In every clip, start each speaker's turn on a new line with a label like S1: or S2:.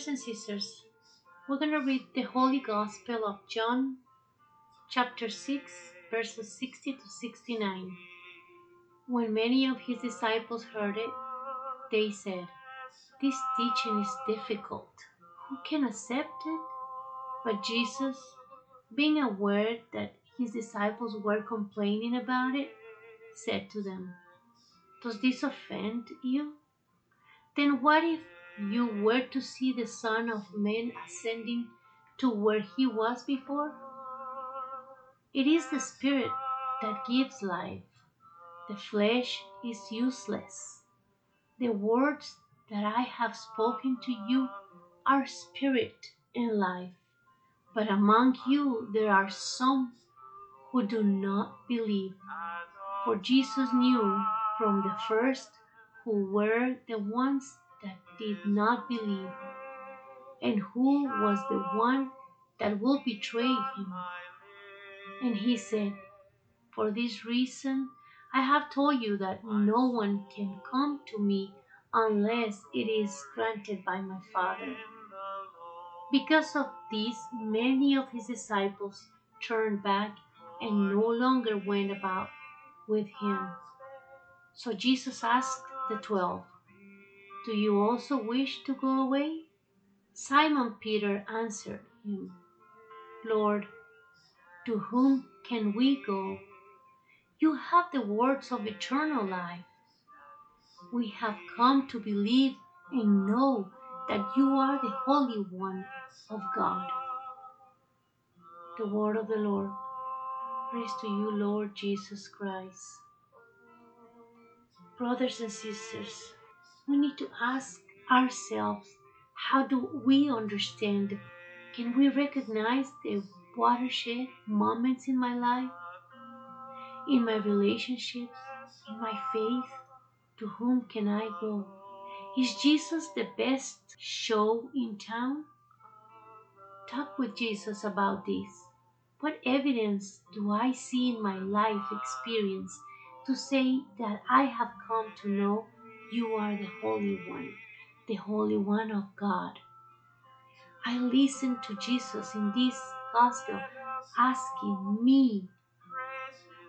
S1: Brothers and sisters, we're going to read the Holy Gospel of John, chapter 6, verses 60 to 69. When many of his disciples heard it, they said, This teaching is difficult. Who can accept it? But Jesus, being aware that his disciples were complaining about it, said to them, Does this offend you? Then what if you were to see the Son of Man ascending to where he was before? It is the Spirit that gives life. The flesh is useless. The words that I have spoken to you are spirit and life. But among you there are some who do not believe. For Jesus knew from the first who were the ones did not believe, and who was the one that will betray him. And he said, For this reason I have told you that no one can come to me unless it is granted by my Father. Because of this, many of his disciples turned back and no longer went about with him. So Jesus asked the twelve, Do you also wish to go away? Simon Peter answered him, Lord, to whom can we go? You have the words of eternal life. We have come to believe and know that you are the Holy One of God. The word of the Lord. Praise to you, Lord Jesus Christ. Brothers and sisters, we need to ask ourselves how do we understand? Can we recognize the watershed moments in my life, in my relationships, in my faith? To whom can I go? Is Jesus the best show in town? Talk with Jesus about this. What evidence do I see in my life experience to say that I have come to know you are the Holy One, the Holy One of God? I listen to Jesus in this gospel asking me,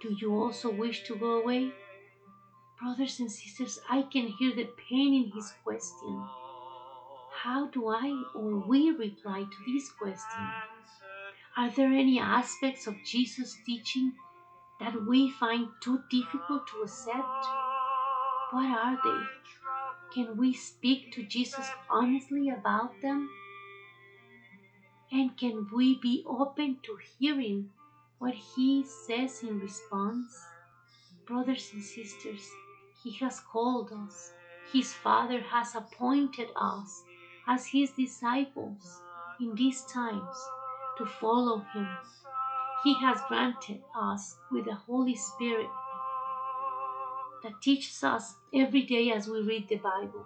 S1: Do you also wish to go away? Brothers and sisters, I can hear the pain in his question. How do I or we reply to this question? Are there any aspects of Jesus' teaching that we find too difficult to accept? What are they? Can we speak to Jesus honestly about them? And can we be open to hearing what he says in response? Brothers and sisters, he has called us. His Father has appointed us as his disciples in these times to follow him. He has granted us with the Holy Spirit that teaches us every day as we read the Bible.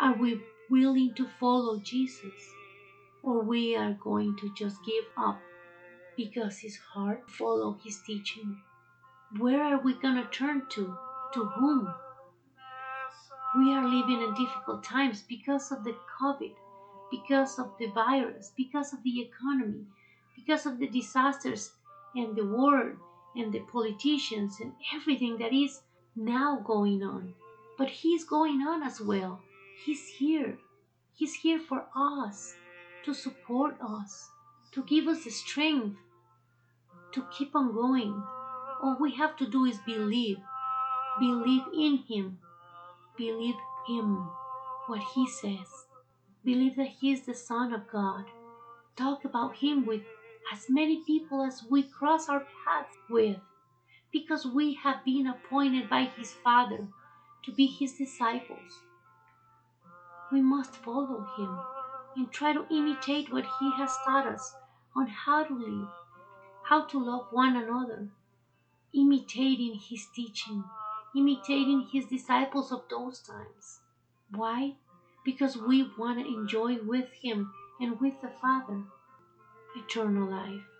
S1: Are we willing to follow Jesus or we are going to just give up because it's hard to follow his teaching? Where are we going to turn to? To whom? We are living in difficult times because of the COVID, because of the virus, because of the economy, because of the disasters and the war and the politicians and everything that is now going on. But He's going on as well. He's here. He's here for us, to support us, to give us the strength to keep on going. All we have to do is believe. Believe in Him. Believe Him, what He says. Believe that He is the Son of God. Talk about Him with as many people as we cross our paths with, because we have been appointed by His Father to be His disciples. We must follow Him and try to imitate what He has taught us on how to live, how to love one another, imitating His teaching, imitating His disciples of those times. Why? Because we want to enjoy with Him and with the Father eternal life.